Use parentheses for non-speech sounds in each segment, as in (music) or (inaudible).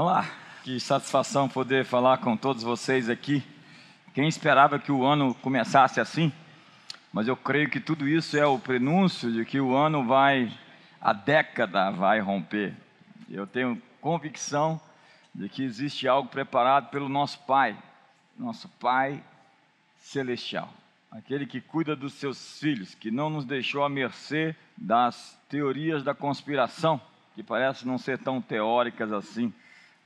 Olá, que satisfação poder falar com todos vocês aqui. Quem esperava que o ano começasse assim? Mas eu creio que tudo isso é o prenúncio de que o ano vai, a década vai romper. Eu tenho convicção de que existe algo preparado pelo nosso Pai, nosso Pai Celestial, aquele que cuida dos seus filhos, que não nos deixou à mercê das teorias da conspiração, que parecem não ser tão teóricas assim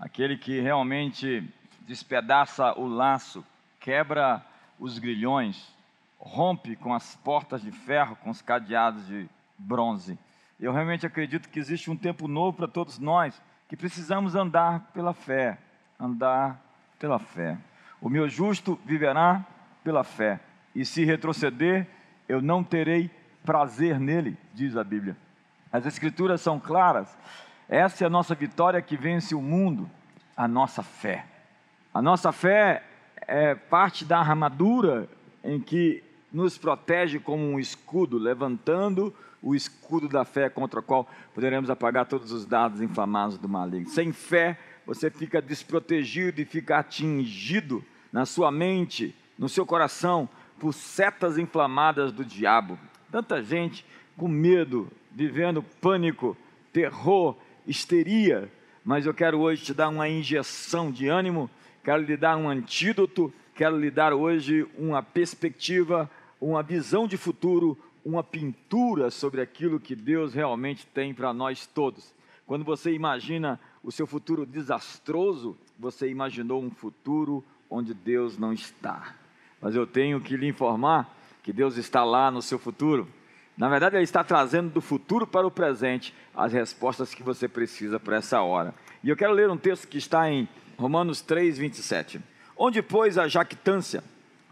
aquele que realmente despedaça o laço, quebra os grilhões, rompe com as portas de ferro, com os cadeados de bronze. Eu realmente acredito que existe um tempo novo para todos nós, que precisamos andar pela fé, andar pela fé. O meu justo viverá pela fé, e se retroceder, eu não terei prazer nele, diz a Bíblia. As Escrituras são claras essa é a nossa vitória que vence o mundo, a nossa fé. A nossa fé é parte da armadura em que nos protege como um escudo, levantando o escudo da fé contra o qual poderemos apagar todos os dados inflamados do maligno. Sem fé, você fica desprotegido e fica atingido na sua mente, no seu coração, por setas inflamadas do diabo. Tanta gente com medo, vivendo pânico, terror, histeria, mas eu quero hoje te dar uma injeção de ânimo, quero lhe dar um antídoto, quero lhe dar hoje uma perspectiva, uma visão de futuro, uma pintura sobre aquilo que Deus realmente tem para nós todos. Quando você imagina o seu futuro desastroso, você imaginou um futuro onde Deus não está. Mas eu tenho que lhe informar que Deus está lá no seu futuro. Na verdade, ele está trazendo do futuro para o presente as respostas que você precisa para essa hora. E eu quero ler um texto que está em Romanos 3, 27. Onde, pois, a jactância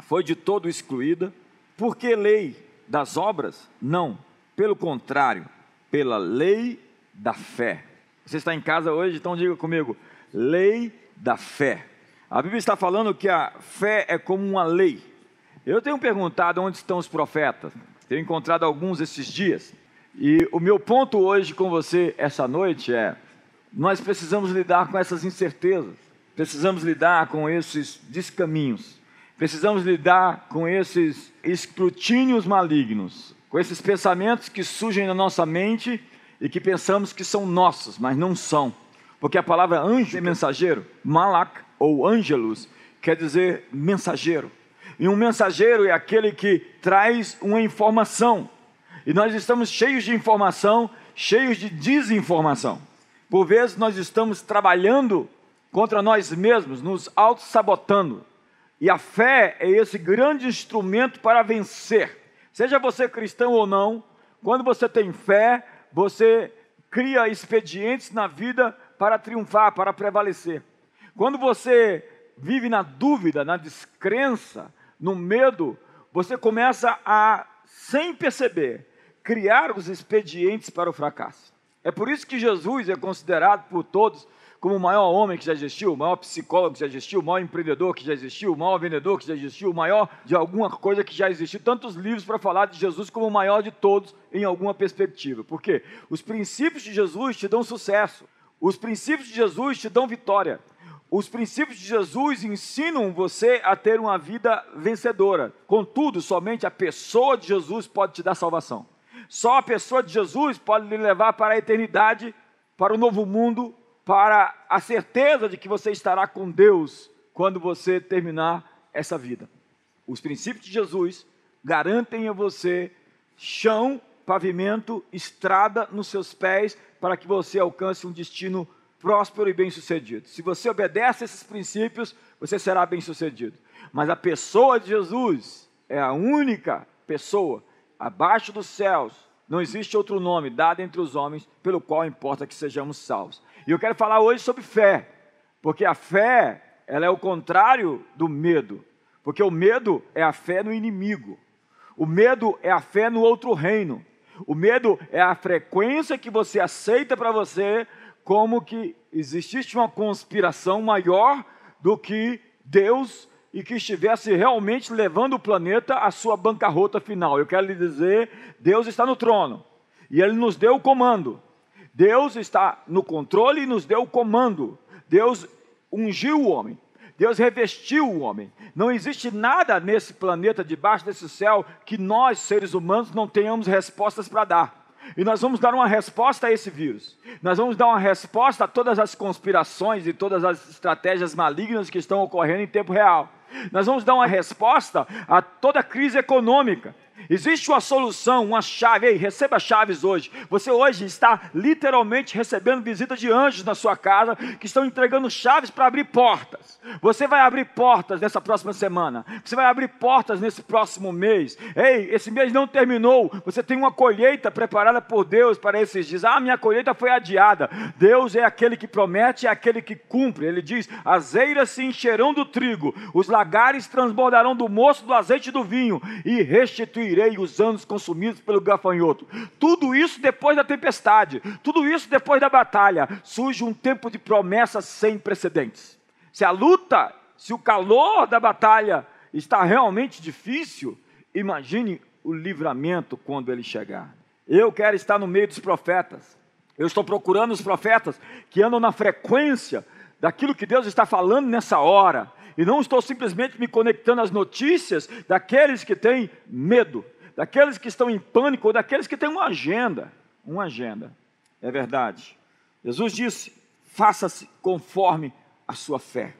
foi de todo excluída, por que lei das obras? Não, pelo contrário, pela lei da fé. Você está em casa hoje, então diga comigo: lei da fé. A Bíblia está falando que a fé é como uma lei. Eu tenho perguntado onde estão os profetas. Tenho encontrado alguns esses dias. E o meu ponto hoje com você, essa noite, é: nós precisamos lidar com essas incertezas, precisamos lidar com esses descaminhos, precisamos lidar com esses escrutínios malignos, com esses pensamentos que surgem na nossa mente e que pensamos que são nossos, mas não são. Porque a palavra anjo é mensageiro, malak ou ângelos, quer dizer mensageiro. E um mensageiro é aquele que traz uma informação. E nós estamos cheios de informação, cheios de desinformação. Por vezes nós estamos trabalhando contra nós mesmos, nos auto-sabotando. E a fé é esse grande instrumento para vencer. Seja você cristão ou não, quando você tem fé, você cria expedientes na vida para triunfar, para prevalecer. Quando você vive na dúvida, na descrença, no medo, você começa a, sem perceber, criar os expedientes para o fracasso. É por isso que Jesus é considerado por todos como o maior homem que já existiu, o maior psicólogo que já existiu, o maior empreendedor que já existiu, o maior vendedor que já existiu, o maior de alguma coisa que já existiu. Tantos livros para falar de Jesus como o maior de todos em alguma perspectiva. Por quê? Os princípios de Jesus te dão sucesso. Os princípios de Jesus te dão vitória. Os princípios de Jesus ensinam você a ter uma vida vencedora. Contudo, somente a pessoa de Jesus pode te dar salvação. Só a pessoa de Jesus pode lhe levar para a eternidade, para o novo mundo, para a certeza de que você estará com Deus quando você terminar essa vida. Os princípios de Jesus garantem a você chão, pavimento, estrada nos seus pés para que você alcance um destino próspero e bem-sucedido. Se você obedece a esses princípios, você será bem-sucedido. Mas a pessoa de Jesus é a única pessoa abaixo dos céus. Não existe outro nome dado entre os homens pelo qual importa que sejamos salvos. E eu quero falar hoje sobre fé, porque a fé, ela é o contrário do medo. Porque o medo é a fé no inimigo. O medo é a fé no outro reino. O medo é a frequência que você aceita para você como que existisse uma conspiração maior do que Deus e que estivesse realmente levando o planeta à sua bancarrota final. Eu quero lhe dizer, Deus está no trono e Ele nos deu o comando. Deus está no controle e nos deu o comando. Deus ungiu o homem. Deus revestiu o homem. Não existe nada nesse planeta, debaixo desse céu, que nós, seres humanos, não tenhamos respostas para dar. E nós vamos dar uma resposta a esse vírus. Nós vamos dar uma resposta a todas as conspirações e todas as estratégias malignas que estão ocorrendo em tempo real. Nós vamos dar uma resposta a toda a crise econômica. Existe uma solução, uma chave. Ei, receba chaves hoje. Você hoje está literalmente recebendo visitas de anjos na sua casa que estão entregando chaves para abrir portas. Você vai abrir portas nessa próxima semana. Você vai abrir portas nesse próximo mês. Ei, esse mês não terminou. Você tem uma colheita preparada por Deus para esses dias. Ah, minha colheita foi adiada. Deus é aquele que promete, é aquele que cumpre. Ele diz: as eiras se encherão do trigo, os lagares transbordarão do moço, do azeite e do vinho, e restituirão restituirei os anos consumidos pelo gafanhoto. Tudo isso depois da tempestade, tudo isso depois da batalha, surge um tempo de promessas sem precedentes. Se a luta, se o calor da batalha está realmente difícil, imagine o livramento quando ele chegar. Eu quero estar no meio dos profetas. Eu estou procurando os profetas que andam na frequência daquilo que Deus está falando nessa hora e não estou simplesmente me conectando às notícias daqueles que têm medo, daqueles que estão em pânico, ou daqueles que têm uma agenda. Uma agenda. É verdade. Jesus disse: faça-se conforme a sua fé.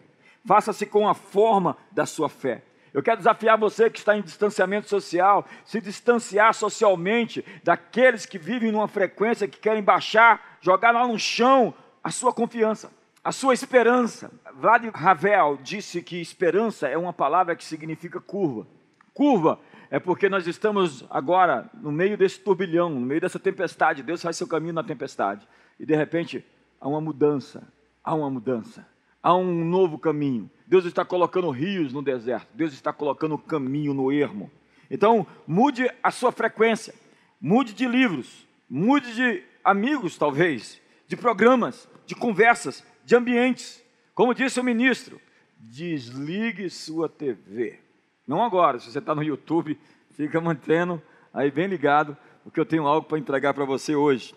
Faça-se com a forma da sua fé. Eu quero desafiar você que está em distanciamento social, se distanciar socialmente daqueles que vivem numa frequência que querem baixar, jogar lá no chão a sua confiança a sua esperança. Vlad Ravel disse que esperança é uma palavra que significa curva. Curva é porque nós estamos agora no meio desse turbilhão, no meio dessa tempestade. Deus faz seu caminho na tempestade. E de repente há uma mudança, há uma mudança, há um novo caminho. Deus está colocando rios no deserto, Deus está colocando caminho no ermo. Então, mude a sua frequência, mude de livros, mude de amigos, talvez, de programas, de conversas, de ambientes. Como disse o ministro, desligue sua TV. Não agora, se você está no YouTube, (laughs) fica mantendo aí bem ligado, porque eu tenho algo para entregar para você hoje.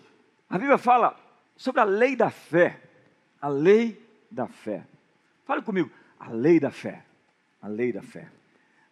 A Bíblia fala sobre a lei da fé. A lei da fé. Fale comigo, a lei da fé. A lei da fé.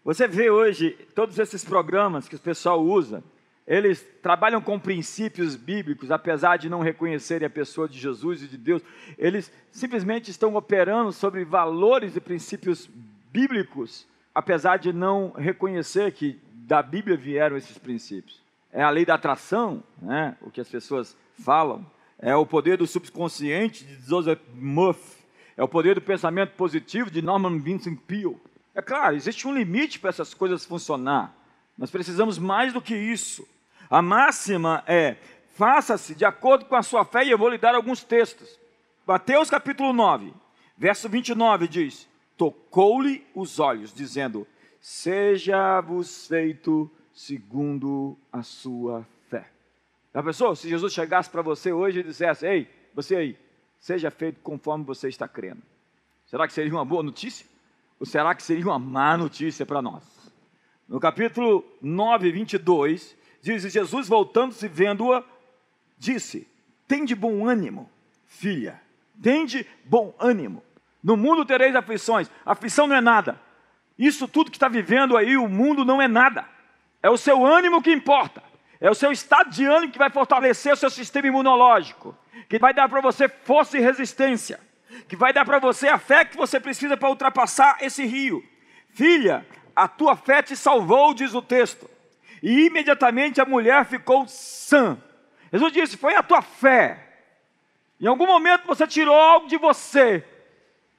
Você vê hoje todos esses programas que o pessoal usa, eles trabalham com princípios bíblicos, apesar de não reconhecerem a pessoa de Jesus e de Deus, eles simplesmente estão operando sobre valores e princípios bíblicos, apesar de não reconhecer que da Bíblia vieram esses princípios. É a lei da atração, né? o que as pessoas falam, é o poder do subconsciente de Joseph Murphy, é o poder do pensamento positivo de Norman Vincent Peale. É claro, existe um limite para essas coisas funcionar. Nós precisamos mais do que isso. A máxima é: faça-se de acordo com a sua fé, e eu vou lhe dar alguns textos. Mateus capítulo 9, verso 29 diz: Tocou-lhe os olhos, dizendo: Seja-vos feito segundo a sua fé. Já pensou? Se Jesus chegasse para você hoje e dissesse: Ei, você aí, seja feito conforme você está crendo. Será que seria uma boa notícia? Ou será que seria uma má notícia para nós? No capítulo 9, 22, Diz Jesus, voltando-se, vendo-a, disse: Tem de bom ânimo, filha, tem de bom ânimo. No mundo tereis aflições. Aflição não é nada. Isso tudo que está vivendo aí, o mundo não é nada. É o seu ânimo que importa. É o seu estado de ânimo que vai fortalecer o seu sistema imunológico, que vai dar para você força e resistência, que vai dar para você a fé que você precisa para ultrapassar esse rio. Filha, a tua fé te salvou, diz o texto e imediatamente a mulher ficou sã. Jesus disse: Foi a tua fé. Em algum momento você tirou algo de você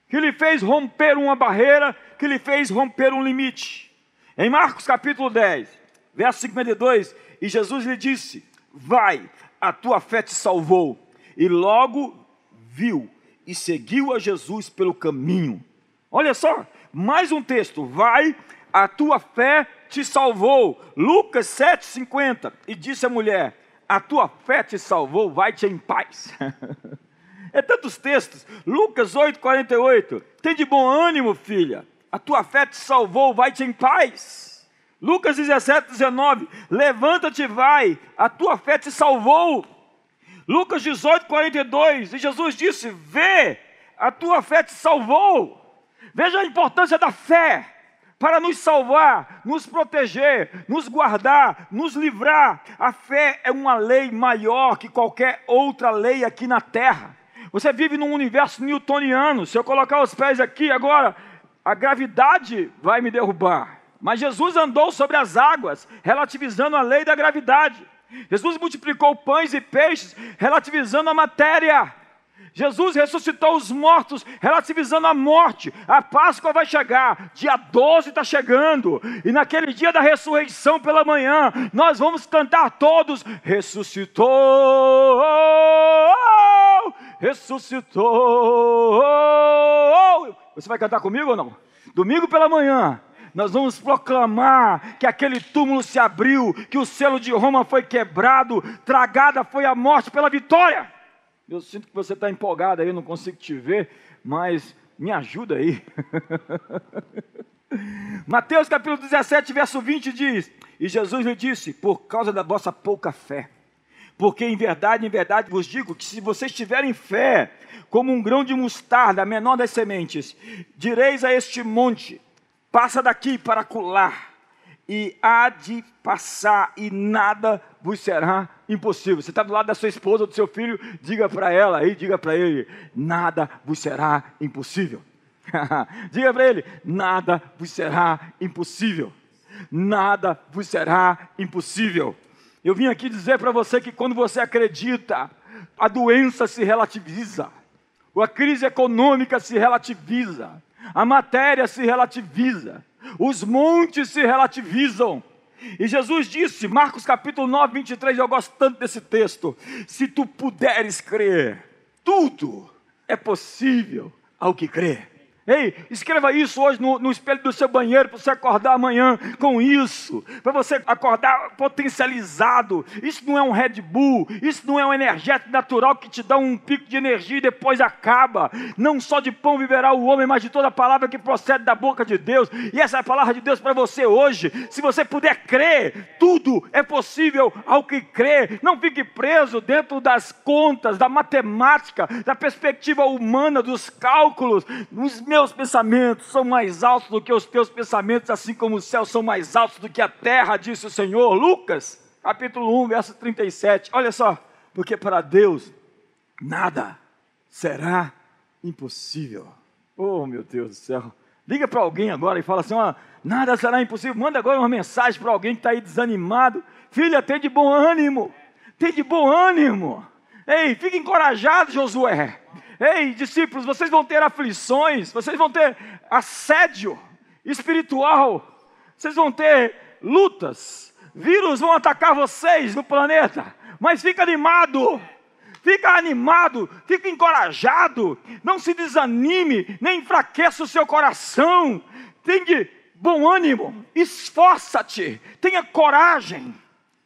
que lhe fez romper uma barreira, que lhe fez romper um limite. Em Marcos capítulo 10, verso 52, e Jesus lhe disse: Vai, a tua fé te salvou. E logo viu e seguiu a Jesus pelo caminho. Olha só, mais um texto: Vai, a tua fé te salvou. Lucas 7,50. E disse a mulher: A tua fé te salvou, vai-te em paz. (laughs) é tantos textos. Lucas 8,48. Tem de bom ânimo, filha. A tua fé te salvou, vai-te em paz. Lucas 17, 19. Levanta-te vai, a tua fé te salvou. Lucas 18, 42. E Jesus disse: Vê, a tua fé te salvou. Veja a importância da fé para nos salvar, nos proteger, nos guardar, nos livrar. A fé é uma lei maior que qualquer outra lei aqui na terra. Você vive num universo newtoniano. Se eu colocar os pés aqui agora, a gravidade vai me derrubar. Mas Jesus andou sobre as águas, relativizando a lei da gravidade. Jesus multiplicou pães e peixes, relativizando a matéria. Jesus ressuscitou os mortos, relativizando a morte. A Páscoa vai chegar, dia 12 está chegando, e naquele dia da ressurreição pela manhã, nós vamos cantar todos: ressuscitou, ressuscitou. Você vai cantar comigo ou não? Domingo pela manhã, nós vamos proclamar que aquele túmulo se abriu, que o selo de Roma foi quebrado, tragada foi a morte pela vitória. Eu sinto que você está empolgado aí, não consigo te ver, mas me ajuda aí. (laughs) Mateus capítulo 17, verso 20 diz: E Jesus lhe disse: Por causa da vossa pouca fé. Porque em verdade, em verdade vos digo que se vocês tiverem fé, como um grão de mostarda, a menor das sementes, direis a este monte: passa daqui para colar, e há de passar, e nada vos será impossível. Você está do lado da sua esposa, do seu filho, diga para ela aí, diga para ele: nada vos será impossível. (laughs) diga para ele: nada vos será impossível. Nada vos será impossível. Eu vim aqui dizer para você que quando você acredita, a doença se relativiza, a crise econômica se relativiza, a matéria se relativiza, os montes se relativizam. E Jesus disse, Marcos capítulo 9, 23, eu gosto tanto desse texto: se tu puderes crer, tudo é possível ao que crê. Ei, escreva isso hoje no, no espelho do seu banheiro para você acordar amanhã com isso, para você acordar potencializado. Isso não é um Red Bull, isso não é um energético natural que te dá um pico de energia e depois acaba. Não só de pão viverá o homem, mas de toda palavra que procede da boca de Deus. E essa é a palavra de Deus para você hoje. Se você puder crer, tudo é possível ao que crê. Não fique preso dentro das contas, da matemática, da perspectiva humana, dos cálculos, dos meus pensamentos são mais altos do que os teus pensamentos, assim como os céus são mais altos do que a terra, disse o Senhor. Lucas, capítulo 1, verso 37. Olha só, porque para Deus nada será impossível. Oh, meu Deus do céu. Liga para alguém agora e fala assim: nada será impossível. Manda agora uma mensagem para alguém que está aí desanimado. Filha, tem de bom ânimo. Tem de bom ânimo. Ei, fica encorajado, Josué. Ei, discípulos, vocês vão ter aflições, vocês vão ter assédio espiritual, vocês vão ter lutas, vírus vão atacar vocês no planeta, mas fica animado, fica animado, fica encorajado, não se desanime, nem enfraqueça o seu coração, tenha bom ânimo, esforça-te, tenha coragem.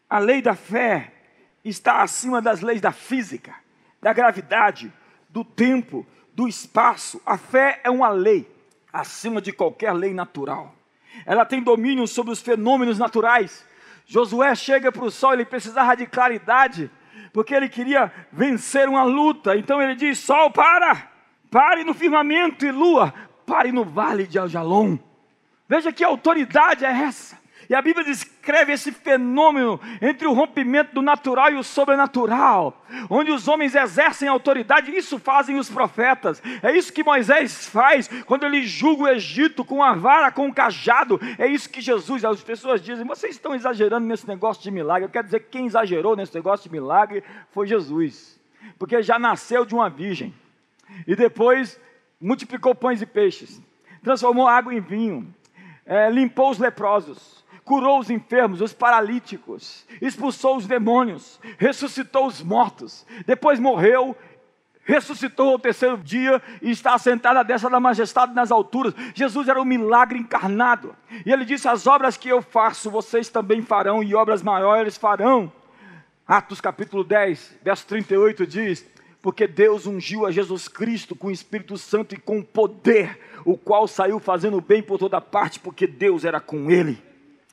A lei da fé está acima das leis da física, da gravidade, do tempo, do espaço. A fé é uma lei acima de qualquer lei natural. Ela tem domínio sobre os fenômenos naturais. Josué chega para o sol, ele precisava de claridade, porque ele queria vencer uma luta. Então ele diz: Sol, para! Pare no firmamento e lua, pare no vale de Aljalom. Veja que autoridade é essa. E a Bíblia descreve esse fenômeno entre o rompimento do natural e o sobrenatural, onde os homens exercem autoridade, isso fazem os profetas. É isso que Moisés faz quando ele julga o Egito com a vara, com o cajado. É isso que Jesus, as pessoas dizem: vocês estão exagerando nesse negócio de milagre. Eu quero dizer que quem exagerou nesse negócio de milagre foi Jesus, porque já nasceu de uma virgem e depois multiplicou pães e peixes, transformou água em vinho, é, limpou os leprosos curou os enfermos, os paralíticos, expulsou os demônios, ressuscitou os mortos, depois morreu, ressuscitou ao terceiro dia e está assentado à destra da majestade nas alturas. Jesus era um milagre encarnado. E ele disse: As obras que eu faço, vocês também farão, e obras maiores farão. Atos capítulo 10, verso 38 diz: Porque Deus ungiu a Jesus Cristo com o Espírito Santo e com poder, o qual saiu fazendo bem por toda parte, porque Deus era com ele.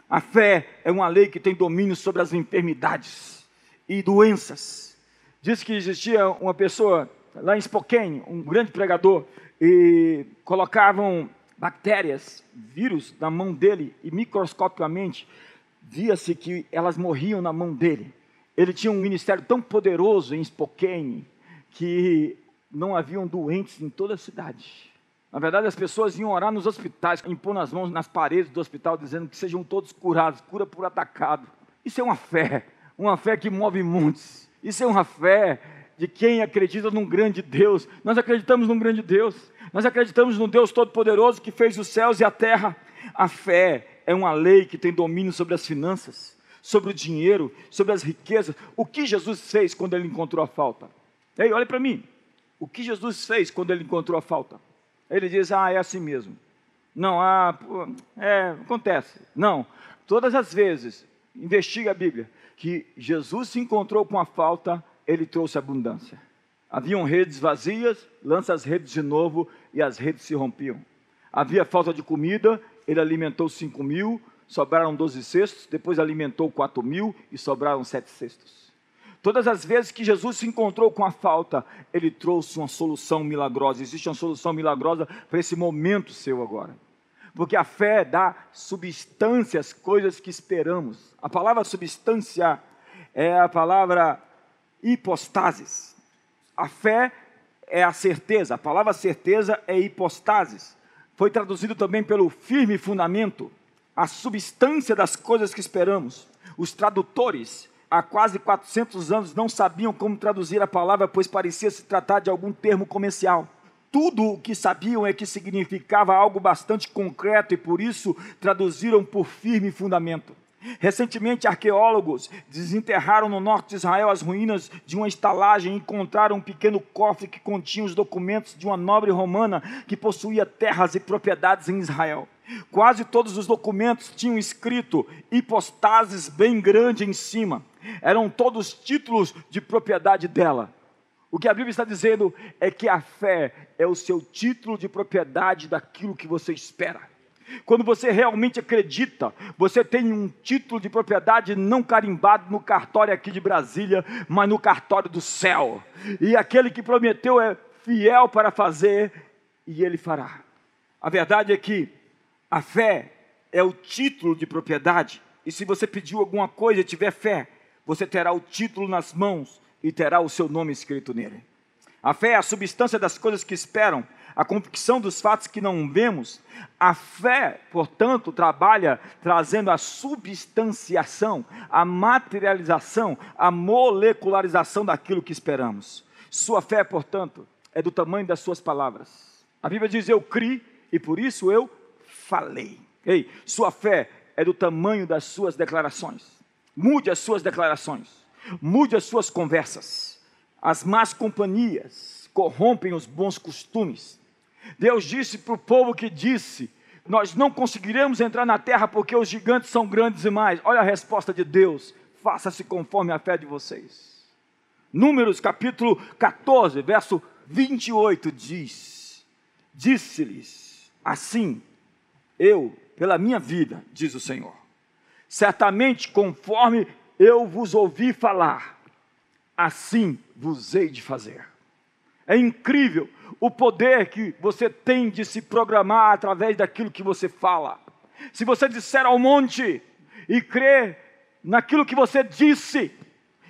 A fé é uma lei que tem domínio sobre as enfermidades e doenças. Diz que existia uma pessoa lá em Spokane, um grande pregador, e colocavam bactérias, vírus na mão dele e microscopicamente via-se que elas morriam na mão dele. Ele tinha um ministério tão poderoso em Spokane que não haviam doentes em toda a cidade. Na verdade, as pessoas iam orar nos hospitais, impor as mãos nas paredes do hospital, dizendo que sejam todos curados, cura por atacado. Isso é uma fé, uma fé que move montes. Isso é uma fé de quem acredita num grande Deus. Nós acreditamos num grande Deus. Nós acreditamos num Deus Todo-Poderoso que fez os céus e a terra. A fé é uma lei que tem domínio sobre as finanças, sobre o dinheiro, sobre as riquezas. O que Jesus fez quando ele encontrou a falta? Ei, olha para mim. O que Jesus fez quando ele encontrou a falta? Ele diz: Ah, é assim mesmo. Não, ah, é, acontece. Não. Todas as vezes, investiga a Bíblia, que Jesus se encontrou com a falta, ele trouxe abundância. Haviam redes vazias, lança as redes de novo e as redes se rompiam. Havia falta de comida, ele alimentou cinco mil, sobraram doze cestos, depois alimentou quatro mil e sobraram sete cestos. Todas as vezes que Jesus se encontrou com a falta, ele trouxe uma solução milagrosa. Existe uma solução milagrosa para esse momento seu agora. Porque a fé dá substância às coisas que esperamos. A palavra substância é a palavra hipostasis. A fé é a certeza, a palavra certeza é hipostasis. Foi traduzido também pelo firme fundamento, a substância das coisas que esperamos. Os tradutores, há quase 400 anos, não sabiam como traduzir a palavra, pois parecia se tratar de algum termo comercial. Tudo o que sabiam é que significava algo bastante concreto e por isso traduziram por firme fundamento. Recentemente, arqueólogos desenterraram no norte de Israel as ruínas de uma estalagem e encontraram um pequeno cofre que continha os documentos de uma nobre romana que possuía terras e propriedades em Israel. Quase todos os documentos tinham escrito hipostases bem grande em cima. Eram todos títulos de propriedade dela. O que a Bíblia está dizendo é que a fé é o seu título de propriedade daquilo que você espera. Quando você realmente acredita, você tem um título de propriedade não carimbado no cartório aqui de Brasília, mas no cartório do céu. E aquele que prometeu é fiel para fazer e ele fará. A verdade é que a fé é o título de propriedade. E se você pediu alguma coisa e tiver fé, você terá o título nas mãos e terá o seu nome escrito nele. A fé é a substância das coisas que esperam, a convicção dos fatos que não vemos. A fé, portanto, trabalha trazendo a substanciação, a materialização, a molecularização daquilo que esperamos. Sua fé, portanto, é do tamanho das suas palavras. A Bíblia diz: Eu criei e por isso eu falei. Ei, sua fé é do tamanho das suas declarações. Mude as suas declarações, mude as suas conversas. As más companhias corrompem os bons costumes. Deus disse para o povo que disse: Nós não conseguiremos entrar na terra porque os gigantes são grandes demais. Olha a resposta de Deus: Faça-se conforme a fé de vocês. Números capítulo 14, verso 28 diz: Disse-lhes assim: Eu, pela minha vida, diz o Senhor, certamente conforme eu vos ouvi falar, assim vos hei de fazer. É incrível o poder que você tem de se programar através daquilo que você fala. Se você disser ao monte e crer naquilo que você disse,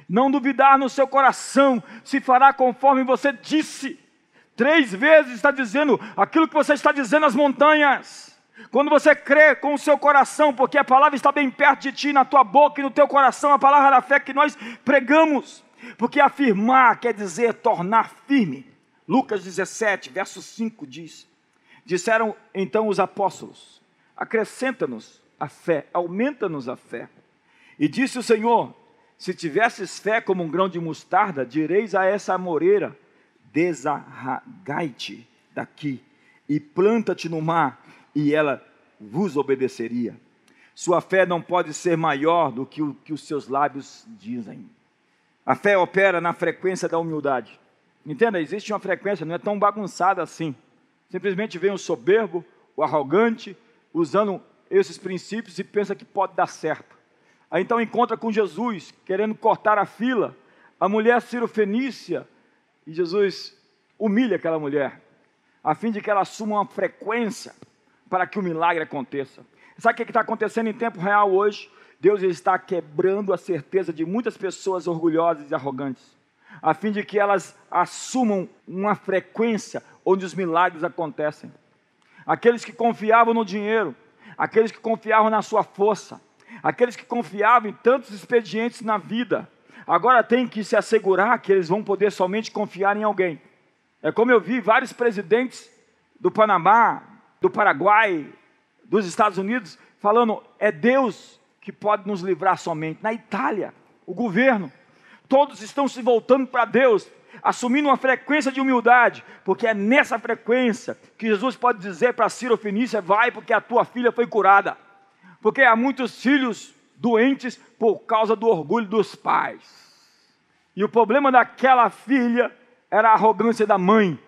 não duvidar no seu coração, se fará conforme você disse. Três vezes está dizendo aquilo que você está dizendo às montanhas. Quando você crê com o seu coração, porque a palavra está bem perto de ti, na tua boca e no teu coração, a palavra da fé que nós pregamos. Porque afirmar quer dizer tornar firme. Lucas 17, verso 5 diz: Disseram então os apóstolos: Acrescenta-nos a fé, aumenta-nos a fé. E disse o Senhor: Se tivesses fé como um grão de mostarda, direis a essa amoreira: Desarragai-te daqui e planta-te no mar, e ela vos obedeceria. Sua fé não pode ser maior do que o que os seus lábios dizem. A fé opera na frequência da humildade. Entenda, existe uma frequência, não é tão bagunçada assim. Simplesmente vem o soberbo, o arrogante, usando esses princípios e pensa que pode dar certo. Aí então encontra com Jesus, querendo cortar a fila. A mulher Ciro Fenícia, e Jesus humilhe aquela mulher, a fim de que ela assuma uma frequência para que o milagre aconteça. Sabe o que está acontecendo em tempo real hoje? Deus está quebrando a certeza de muitas pessoas orgulhosas e arrogantes, a fim de que elas assumam uma frequência onde os milagres acontecem. Aqueles que confiavam no dinheiro, aqueles que confiavam na sua força, aqueles que confiavam em tantos expedientes na vida, agora têm que se assegurar que eles vão poder somente confiar em alguém. É como eu vi vários presidentes do Panamá, do Paraguai, dos Estados Unidos, falando: é Deus que pode nos livrar somente. Na Itália, o governo, todos estão se voltando para Deus, assumindo uma frequência de humildade, porque é nessa frequência que Jesus pode dizer para Ciro Fenícia: vai, porque a tua filha foi curada. Porque há muitos filhos doentes por causa do orgulho dos pais. E o problema daquela filha era a arrogância da mãe.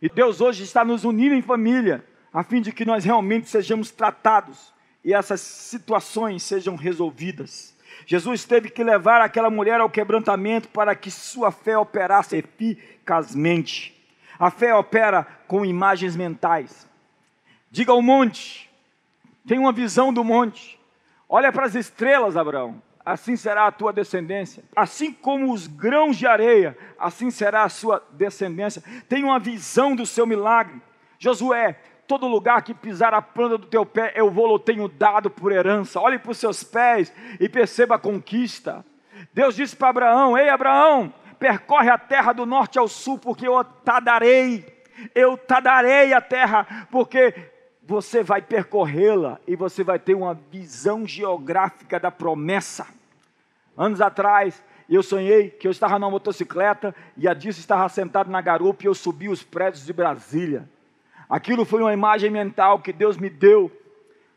E Deus hoje está nos unindo em família a fim de que nós realmente sejamos tratados e essas situações sejam resolvidas. Jesus teve que levar aquela mulher ao quebrantamento para que sua fé operasse eficazmente. A fé opera com imagens mentais. Diga ao monte, tem uma visão do monte. Olha para as estrelas, Abraão. Assim será a tua descendência. Assim como os grãos de areia, assim será a sua descendência. Tem uma visão do seu milagre. Josué, todo lugar que pisar a planta do teu pé, eu vou, tenho dado por herança. Olhe para os seus pés e perceba a conquista. Deus disse para Abraão: Ei, Abraão, percorre a terra do norte ao sul, porque eu te darei. Eu te darei a terra, porque você vai percorrê-la e você vai ter uma visão geográfica da promessa. Anos atrás, eu sonhei que eu estava numa motocicleta e a Disso estava sentada na garupa e eu subi os prédios de Brasília. Aquilo foi uma imagem mental que Deus me deu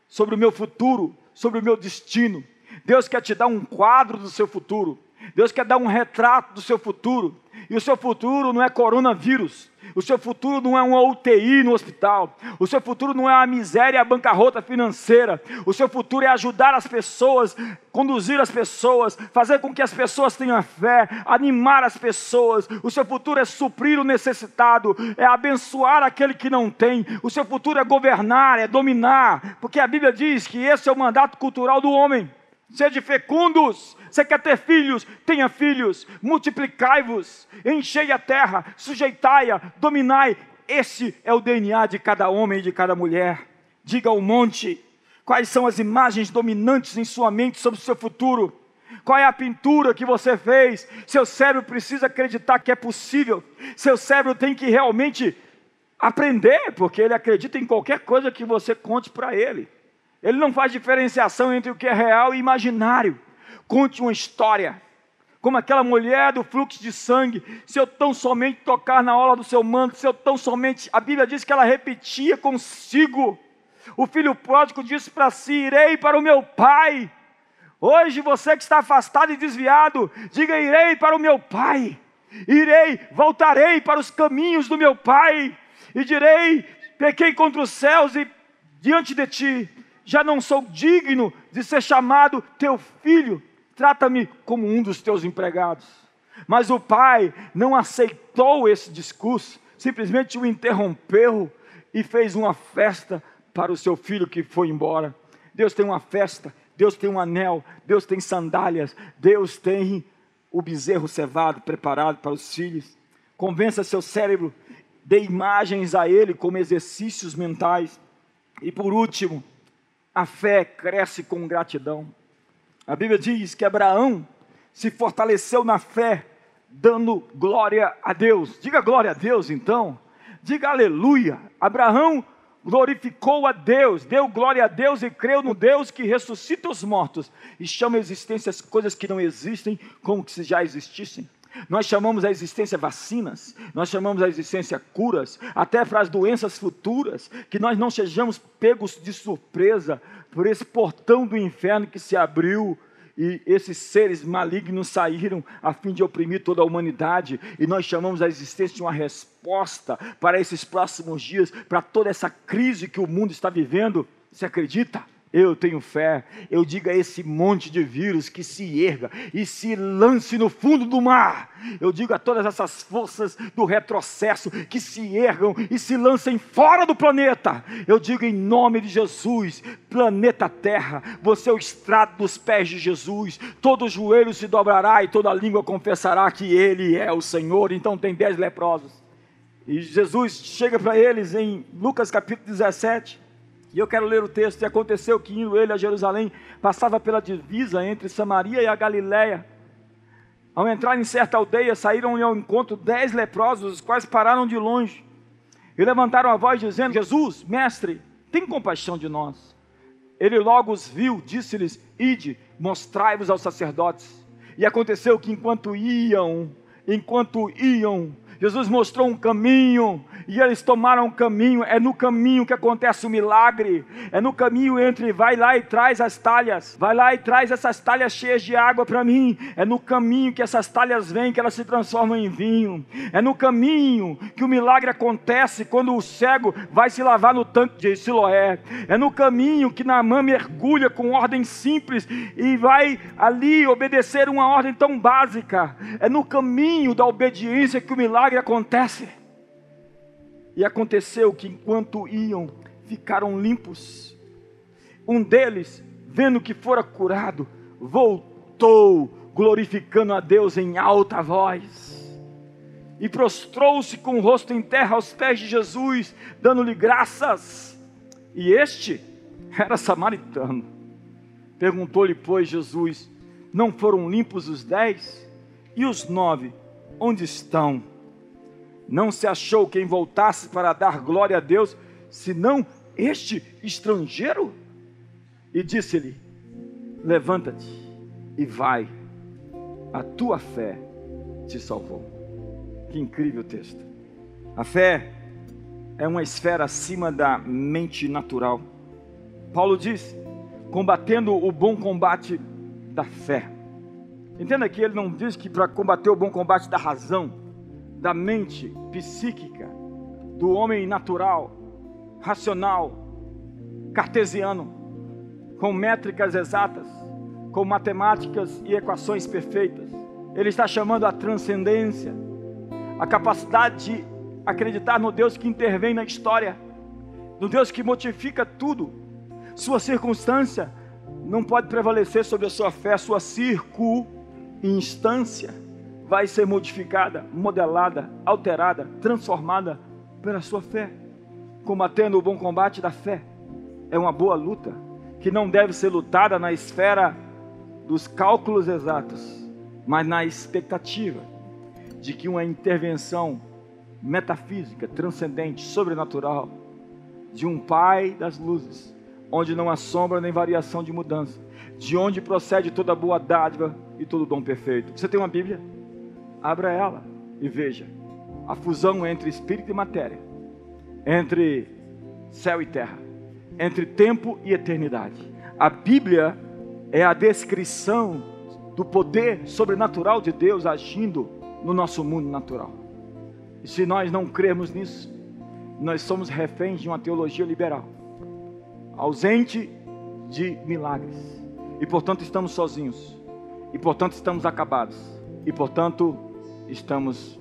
sobre o meu futuro, sobre o meu destino. Deus quer te dar um quadro do seu futuro. Deus quer dar um retrato do seu futuro. E o seu futuro não é coronavírus. O seu futuro não é uma UTI no hospital. O seu futuro não é a miséria e a bancarrota financeira. O seu futuro é ajudar as pessoas, conduzir as pessoas, fazer com que as pessoas tenham fé, animar as pessoas. O seu futuro é suprir o necessitado, é abençoar aquele que não tem. O seu futuro é governar, é dominar, porque a Bíblia diz que esse é o mandato cultural do homem. Sede fecundos, você quer ter filhos? Tenha filhos, multiplicai-vos, enchei a terra, sujeitai-a, dominai. Esse é o DNA de cada homem e de cada mulher. Diga ao monte quais são as imagens dominantes em sua mente sobre o seu futuro. Qual é a pintura que você fez? Seu cérebro precisa acreditar que é possível. Seu cérebro tem que realmente aprender, porque ele acredita em qualquer coisa que você conte para ele. Ele não faz diferenciação entre o que é real e imaginário. Conte uma história. Como aquela mulher do fluxo de sangue, se eu tão somente tocar na ola do seu manto, se eu tão somente. A Bíblia diz que ela repetia consigo. O filho pródigo disse para si: Irei para o meu pai. Hoje você que está afastado e desviado, diga: Irei para o meu pai. Irei, voltarei para os caminhos do meu pai. E direi: Pequei contra os céus e diante de ti já não sou digno de ser chamado teu filho, trata-me como um dos teus empregados. Mas o pai não aceitou esse discurso, simplesmente o interrompeu e fez uma festa para o seu filho que foi embora. Deus tem uma festa, Deus tem um anel, Deus tem sandálias, Deus tem o bezerro cevado preparado para os filhos. Convença seu cérebro, dê imagens a ele como exercícios mentais. E por último, a fé cresce com gratidão. A Bíblia diz que Abraão se fortaleceu na fé, dando glória a Deus. Diga glória a Deus então. Diga aleluia. Abraão glorificou a Deus, deu glória a Deus e creu no Deus que ressuscita os mortos e chama a existência as coisas que não existem como se já existissem. Nós chamamos a existência vacinas, nós chamamos a existência curas, até para as doenças futuras, que nós não sejamos pegos de surpresa por esse portão do inferno que se abriu e esses seres malignos saíram a fim de oprimir toda a humanidade, e nós chamamos a existência de uma resposta para esses próximos dias, para toda essa crise que o mundo está vivendo. Você acredita? Eu tenho fé. Eu digo a esse monte de vírus que se erga e se lance no fundo do mar. Eu digo a todas essas forças do retrocesso que se ergam e se lancem fora do planeta. Eu digo em nome de Jesus, planeta Terra, você é o estrado dos pés de Jesus. Todo joelho se dobrará e toda língua confessará que Ele é o Senhor. Então tem dez leprosos. E Jesus chega para eles em Lucas capítulo 17 e eu quero ler o texto. E aconteceu que indo ele a Jerusalém, passava pela divisa entre Samaria e a Galiléia. Ao entrar em certa aldeia, saíram-lhe ao encontro dez leprosos, os quais pararam de longe. E levantaram a voz, dizendo: Jesus, mestre, tem compaixão de nós. Ele logo os viu, disse-lhes: Ide, mostrai-vos aos sacerdotes. E aconteceu que enquanto iam, enquanto iam, Jesus mostrou um caminho e eles tomaram um caminho. É no caminho que acontece o milagre. É no caminho entre vai lá e traz as talhas, vai lá e traz essas talhas cheias de água para mim. É no caminho que essas talhas vêm que elas se transformam em vinho. É no caminho que o milagre acontece quando o cego vai se lavar no tanque de Siloé. É no caminho que Naamã mergulha com ordem simples e vai ali obedecer uma ordem tão básica. É no caminho da obediência que o milagre acontece. E aconteceu que enquanto iam, ficaram limpos. Um deles, vendo que fora curado, voltou, glorificando a Deus em alta voz. E prostrou-se com o rosto em terra aos pés de Jesus, dando-lhe graças. E este (laughs) era samaritano. Perguntou-lhe, pois, Jesus: Não foram limpos os dez? E os nove, onde estão? Não se achou quem voltasse para dar glória a Deus, senão este estrangeiro? E disse-lhe: Levanta-te e vai, a tua fé te salvou. Que incrível texto. A fé é uma esfera acima da mente natural. Paulo diz: combatendo o bom combate da fé. Entenda que ele não diz que para combater o bom combate da razão, da mente psíquica, do homem natural, racional, cartesiano, com métricas exatas, com matemáticas e equações perfeitas. Ele está chamando a transcendência, a capacidade de acreditar no Deus que intervém na história, no Deus que modifica tudo. Sua circunstância não pode prevalecer sobre a sua fé, sua circunstância vai ser modificada, modelada, alterada, transformada pela sua fé. Combatendo o bom combate da fé. É uma boa luta que não deve ser lutada na esfera dos cálculos exatos, mas na expectativa de que uma intervenção metafísica, transcendente, sobrenatural, de um Pai das luzes, onde não há sombra nem variação de mudança, de onde procede toda boa dádiva e todo dom perfeito. Você tem uma Bíblia? Abra ela e veja a fusão entre espírito e matéria, entre céu e terra, entre tempo e eternidade. A Bíblia é a descrição do poder sobrenatural de Deus agindo no nosso mundo natural. E se nós não crermos nisso, nós somos reféns de uma teologia liberal, ausente de milagres, e portanto estamos sozinhos, e portanto estamos acabados, e portanto estamos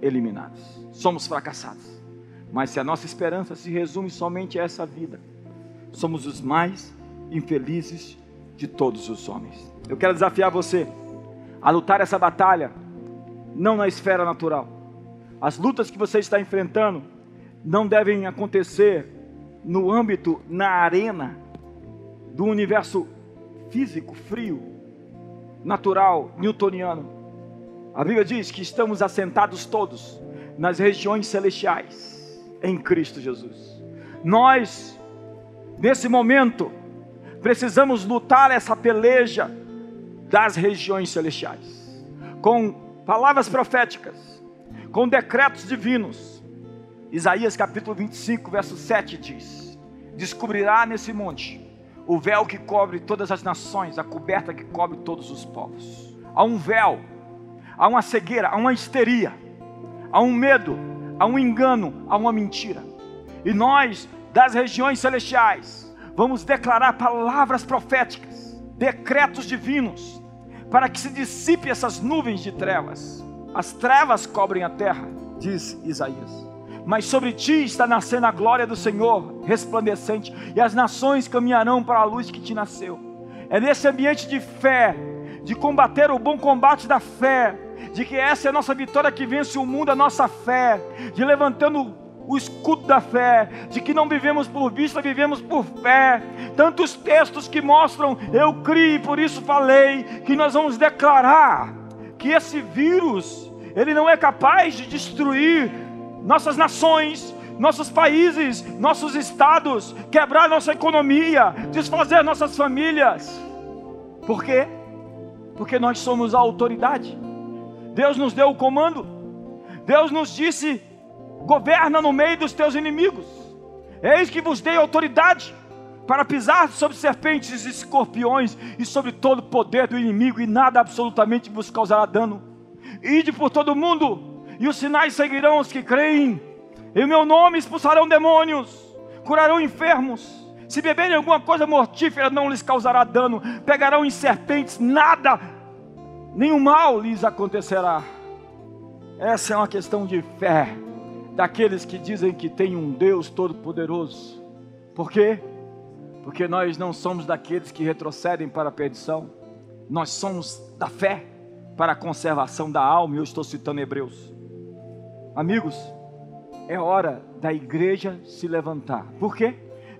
eliminados, somos fracassados. Mas se a nossa esperança se resume somente a essa vida, somos os mais infelizes de todos os homens. Eu quero desafiar você a lutar essa batalha, não na esfera natural. As lutas que você está enfrentando não devem acontecer no âmbito, na arena do universo físico, frio, natural, newtoniano. A Bíblia diz que estamos assentados todos nas regiões celestiais em Cristo Jesus. Nós, nesse momento, precisamos lutar essa peleja das regiões celestiais, com palavras proféticas, com decretos divinos. Isaías capítulo 25, verso 7 diz: Descobrirá nesse monte o véu que cobre todas as nações, a coberta que cobre todos os povos. Há um véu há uma cegueira, há uma histeria, há um medo, há um engano, há uma mentira. E nós, das regiões celestiais, vamos declarar palavras proféticas, decretos divinos, para que se dissipe essas nuvens de trevas. As trevas cobrem a terra, diz Isaías. Mas sobre ti está nascendo a glória do Senhor, resplandecente, e as nações caminharão para a luz que te nasceu. É nesse ambiente de fé, de combater o bom combate da fé, de que essa é a nossa vitória que vence o mundo, a nossa fé, de levantando o escudo da fé, de que não vivemos por vista, vivemos por fé. Tantos textos que mostram, eu criei, por isso falei, que nós vamos declarar que esse vírus, ele não é capaz de destruir nossas nações, nossos países, nossos estados, quebrar nossa economia, desfazer nossas famílias. Por quê? Porque nós somos a autoridade. Deus nos deu o comando. Deus nos disse: governa no meio dos teus inimigos. Eis que vos dei autoridade para pisar sobre serpentes e escorpiões e sobre todo o poder do inimigo, e nada absolutamente vos causará dano. Ide por todo o mundo, e os sinais seguirão os que creem. Em meu nome expulsarão demônios, curarão enfermos. Se beberem alguma coisa mortífera, não lhes causará dano. Pegarão em serpentes, nada nenhum mal lhes acontecerá. Essa é uma questão de fé daqueles que dizem que tem um Deus todo-poderoso. Por quê? Porque nós não somos daqueles que retrocedem para a perdição, nós somos da fé para a conservação da alma, e eu estou citando Hebreus. Amigos, é hora da igreja se levantar. Por quê?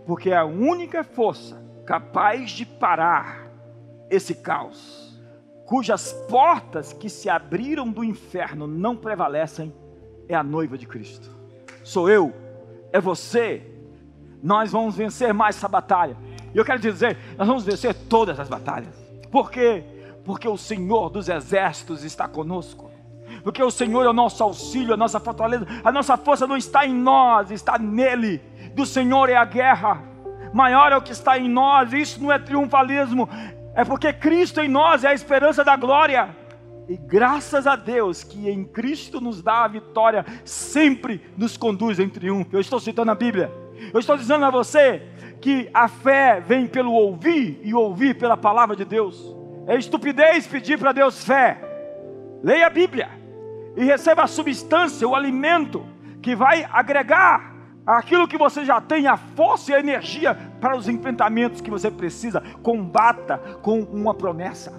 Porque é a única força capaz de parar esse caos cujas portas que se abriram do inferno não prevalecem, é a noiva de Cristo. Sou eu, é você. Nós vamos vencer mais essa batalha. E eu quero dizer, nós vamos vencer todas as batalhas. Por quê? Porque o Senhor dos exércitos está conosco. Porque o Senhor é o nosso auxílio, a nossa fortaleza. A nossa força não está em nós, está nele. Do Senhor é a guerra. Maior é o que está em nós. Isso não é triunfalismo, é porque Cristo em nós é a esperança da glória. E graças a Deus que em Cristo nos dá a vitória, sempre nos conduz em triunfo. Eu estou citando a Bíblia. Eu estou dizendo a você que a fé vem pelo ouvir e ouvir pela palavra de Deus. É estupidez pedir para Deus fé. Leia a Bíblia e receba a substância, o alimento que vai agregar aquilo que você já tem, a força e a energia para os enfrentamentos que você precisa, combata com uma promessa.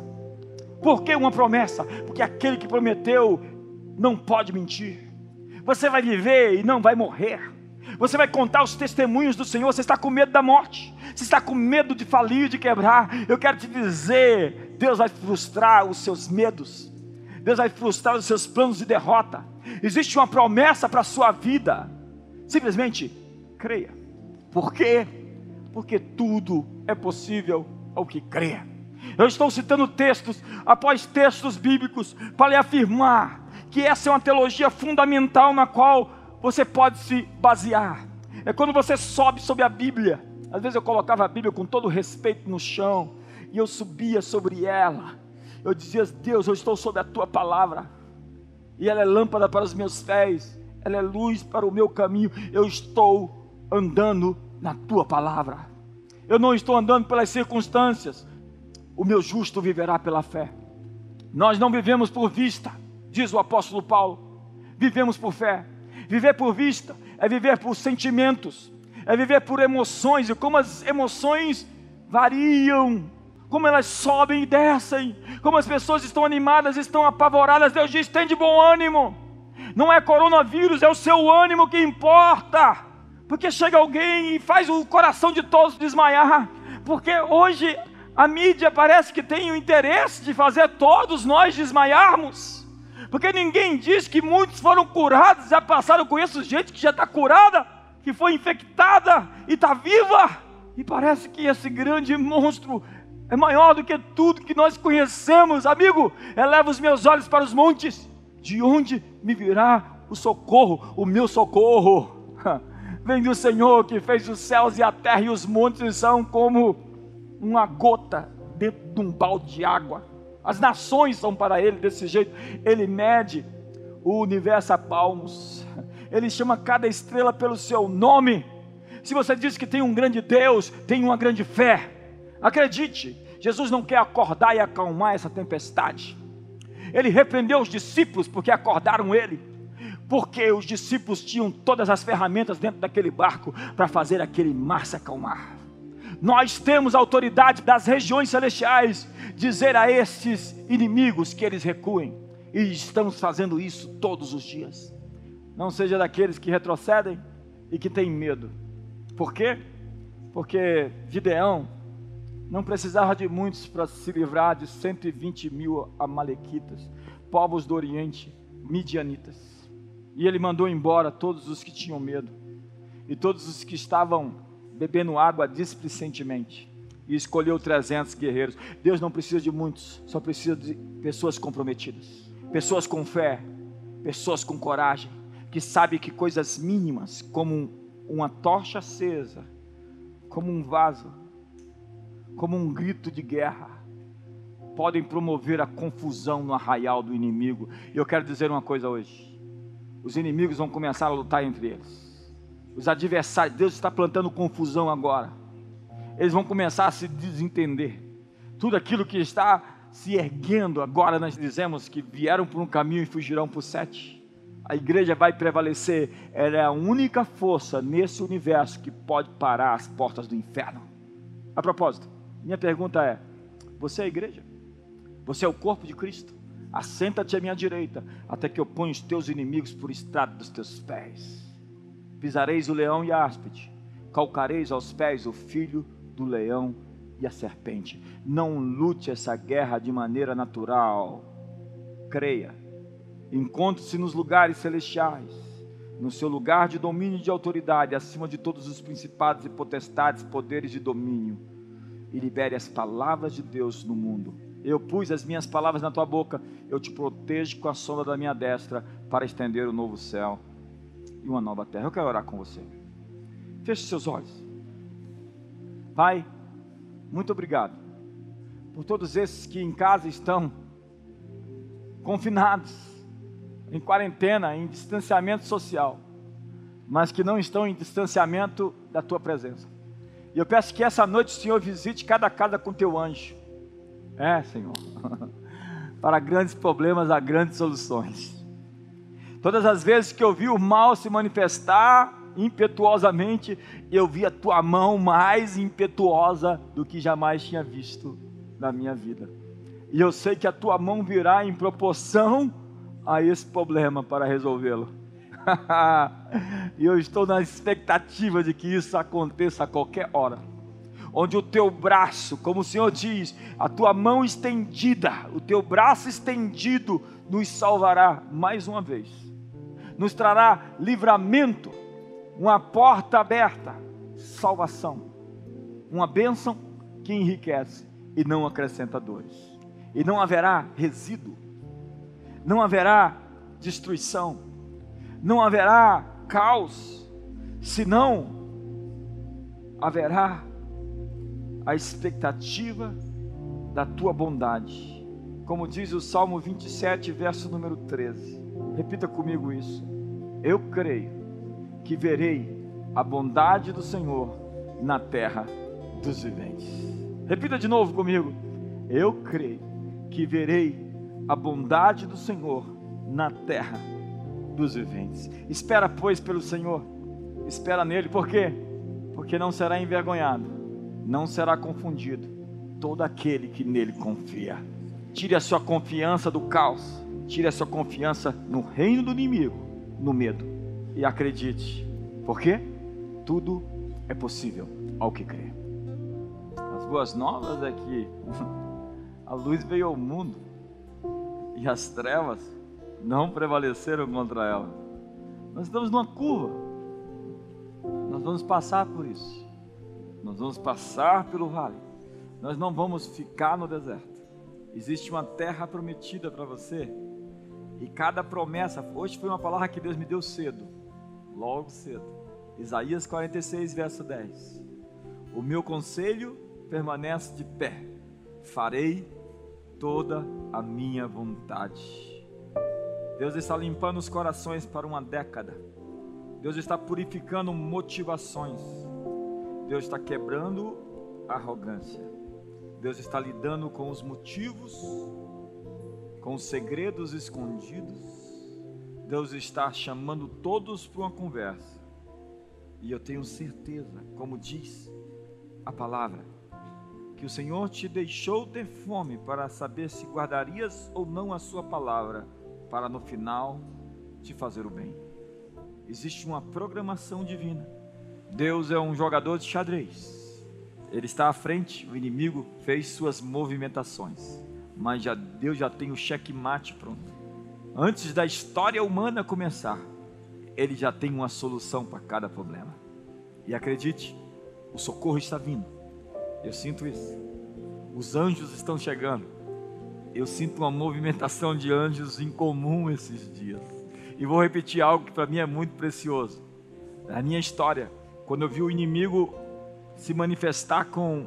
Por que uma promessa? Porque aquele que prometeu não pode mentir. Você vai viver e não vai morrer. Você vai contar os testemunhos do Senhor. Você está com medo da morte. Você está com medo de falir, de quebrar. Eu quero te dizer: Deus vai frustrar os seus medos. Deus vai frustrar os seus planos de derrota. Existe uma promessa para a sua vida. Simplesmente creia. Por quê? Porque tudo é possível ao que crê. Eu estou citando textos após textos bíblicos para lhe afirmar que essa é uma teologia fundamental na qual você pode se basear. É quando você sobe sobre a Bíblia. Às vezes eu colocava a Bíblia com todo respeito no chão e eu subia sobre ela. Eu dizia: Deus, eu estou sobre a tua palavra e ela é lâmpada para os meus pés ela é luz para o meu caminho. Eu estou andando na tua palavra. Eu não estou andando pelas circunstâncias. O meu justo viverá pela fé. Nós não vivemos por vista, diz o apóstolo Paulo. Vivemos por fé. Viver por vista é viver por sentimentos, é viver por emoções, e como as emoções variam, como elas sobem e descem, como as pessoas estão animadas, estão apavoradas. Deus diz: tem de bom ânimo não é coronavírus, é o seu ânimo que importa. Porque chega alguém e faz o coração de todos desmaiar. Porque hoje a mídia parece que tem o interesse de fazer todos nós desmaiarmos. Porque ninguém diz que muitos foram curados, já passaram, com isso gente que já está curada, que foi infectada e está viva. E parece que esse grande monstro é maior do que tudo que nós conhecemos. Amigo, eleva os meus olhos para os montes de onde me virá o socorro, o meu socorro? (laughs) Vem do Senhor que fez os céus e a terra e os montes são como uma gota dentro de um balde de água. As nações são para ele desse jeito. Ele mede o universo a palmos. Ele chama cada estrela pelo seu nome. Se você diz que tem um grande Deus, tem uma grande fé. Acredite, Jesus não quer acordar e acalmar essa tempestade. Ele repreendeu os discípulos porque acordaram ele. Porque os discípulos tinham todas as ferramentas dentro daquele barco para fazer aquele mar se acalmar. Nós temos autoridade das regiões celestiais dizer a esses inimigos que eles recuem. E estamos fazendo isso todos os dias. Não seja daqueles que retrocedem e que têm medo. Por quê? Porque Gideão não precisava de muitos para se livrar de 120 mil amalequitas, povos do Oriente, midianitas. E ele mandou embora todos os que tinham medo e todos os que estavam bebendo água displicentemente. E escolheu 300 guerreiros. Deus não precisa de muitos, só precisa de pessoas comprometidas, pessoas com fé, pessoas com coragem, que sabem que coisas mínimas, como uma tocha acesa, como um vaso, como um grito de guerra, podem promover a confusão no arraial do inimigo. E eu quero dizer uma coisa hoje: os inimigos vão começar a lutar entre eles. Os adversários, Deus está plantando confusão agora. Eles vão começar a se desentender. Tudo aquilo que está se erguendo agora, nós dizemos que vieram por um caminho e fugirão por sete. A igreja vai prevalecer. Ela é a única força nesse universo que pode parar as portas do inferno. A propósito, minha pergunta é: você é a igreja? Você é o corpo de Cristo? Assenta-te à minha direita, até que eu ponha os teus inimigos por estrado dos teus pés. Pisareis o leão e a áspide, calcareis aos pés o filho do leão e a serpente. Não lute essa guerra de maneira natural. Creia. Encontre-se nos lugares celestiais, no seu lugar de domínio e de autoridade, acima de todos os principados e potestades, poderes de domínio e libere as palavras de Deus no mundo. Eu pus as minhas palavras na tua boca, eu te protejo com a sombra da minha destra para estender o novo céu e uma nova terra. Eu quero orar com você. Feche seus olhos. Pai, muito obrigado por todos esses que em casa estão confinados, em quarentena, em distanciamento social, mas que não estão em distanciamento da tua presença. E eu peço que essa noite o Senhor visite cada casa com teu anjo. É, Senhor. (laughs) Para grandes problemas há grandes soluções. Todas as vezes que eu vi o mal se manifestar impetuosamente, eu vi a tua mão mais impetuosa do que jamais tinha visto na minha vida. E eu sei que a tua mão virá em proporção a esse problema para resolvê-lo. (laughs) e eu estou na expectativa de que isso aconteça a qualquer hora. Onde o teu braço, como o Senhor diz, a tua mão estendida, o teu braço estendido nos salvará mais uma vez, nos trará livramento, uma porta aberta, salvação, uma bênção que enriquece e não acrescenta dores, e não haverá resíduo, não haverá destruição, não haverá caos, senão haverá a expectativa da tua bondade. Como diz o Salmo 27, verso número 13. Repita comigo isso. Eu creio que verei a bondade do Senhor na terra dos viventes. Repita de novo comigo. Eu creio que verei a bondade do Senhor na terra dos viventes. Espera, pois, pelo Senhor, espera nele, por quê? Porque não será envergonhado, não será confundido todo aquele que nele confia. Tire a sua confiança do caos, tire a sua confiança no reino do inimigo, no medo, e acredite, porque tudo é possível ao que crê. As boas novas é que (laughs) a luz veio ao mundo e as trevas não prevaleceram contra ela. Nós estamos numa curva. Nós vamos passar por isso. Nós vamos passar pelo vale. Nós não vamos ficar no deserto. Existe uma terra prometida para você. E cada promessa, hoje foi uma palavra que Deus me deu cedo, logo cedo. Isaías 46, verso 10. O meu conselho permanece de pé. Farei toda a minha vontade. Deus está limpando os corações para uma década. Deus está purificando motivações. Deus está quebrando arrogância. Deus está lidando com os motivos, com os segredos escondidos. Deus está chamando todos para uma conversa. E eu tenho certeza, como diz a palavra, que o Senhor te deixou ter fome para saber se guardarias ou não a sua palavra, para no final te fazer o bem. Existe uma programação divina. Deus é um jogador de xadrez. Ele está à frente, o inimigo fez suas movimentações, mas já Deus já tem o checkmate pronto. Antes da história humana começar, ele já tem uma solução para cada problema. E acredite, o socorro está vindo. Eu sinto isso. Os anjos estão chegando. Eu sinto uma movimentação de anjos incomum esses dias. E vou repetir algo que para mim é muito precioso. Na minha história, quando eu vi o inimigo se manifestar com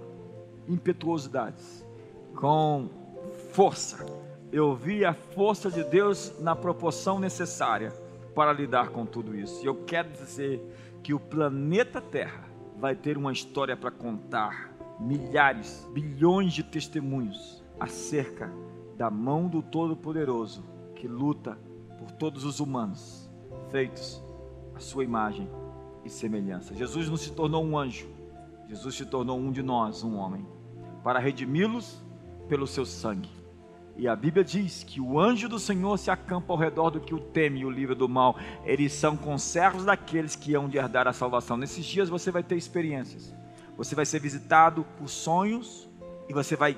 impetuosidades, com força, eu vi a força de Deus na proporção necessária para lidar com tudo isso. E eu quero dizer que o planeta Terra vai ter uma história para contar, milhares, bilhões de testemunhos acerca da mão do Todo-Poderoso que luta por todos os humanos, feitos à sua imagem e semelhança. Jesus não se tornou um anjo, Jesus se tornou um de nós, um homem, para redimi-los pelo seu sangue. E a Bíblia diz que o anjo do Senhor se acampa ao redor do que o teme e o livra do mal. Eles são conservos daqueles que hão de herdar a salvação. Nesses dias você vai ter experiências. Você vai ser visitado por sonhos e você vai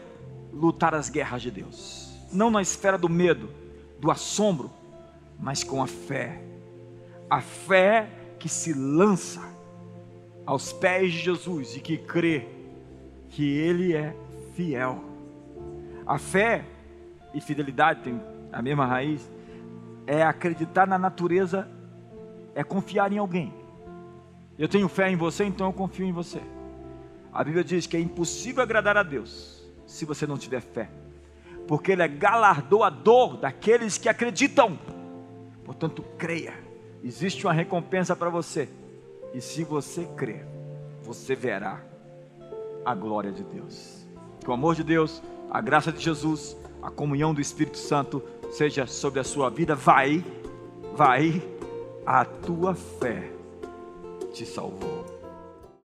lutar as guerras de Deus. Não na esfera do medo, do assombro, mas com a fé. A fé que se lança aos pés de Jesus e que crê que Ele é fiel. A fé e fidelidade têm a mesma raiz, é acreditar na natureza, é confiar em alguém. Eu tenho fé em você, então eu confio em você. A Bíblia diz que é impossível agradar a Deus se você não tiver fé, porque Ele é galardoador daqueles que acreditam. Portanto, creia, existe uma recompensa para você, e se você crer, você verá a glória de Deus. Que o amor de Deus, a graça de Jesus, a comunhão do Espírito Santo seja sobre a sua vida. Vai, vai, a tua fé te salvou.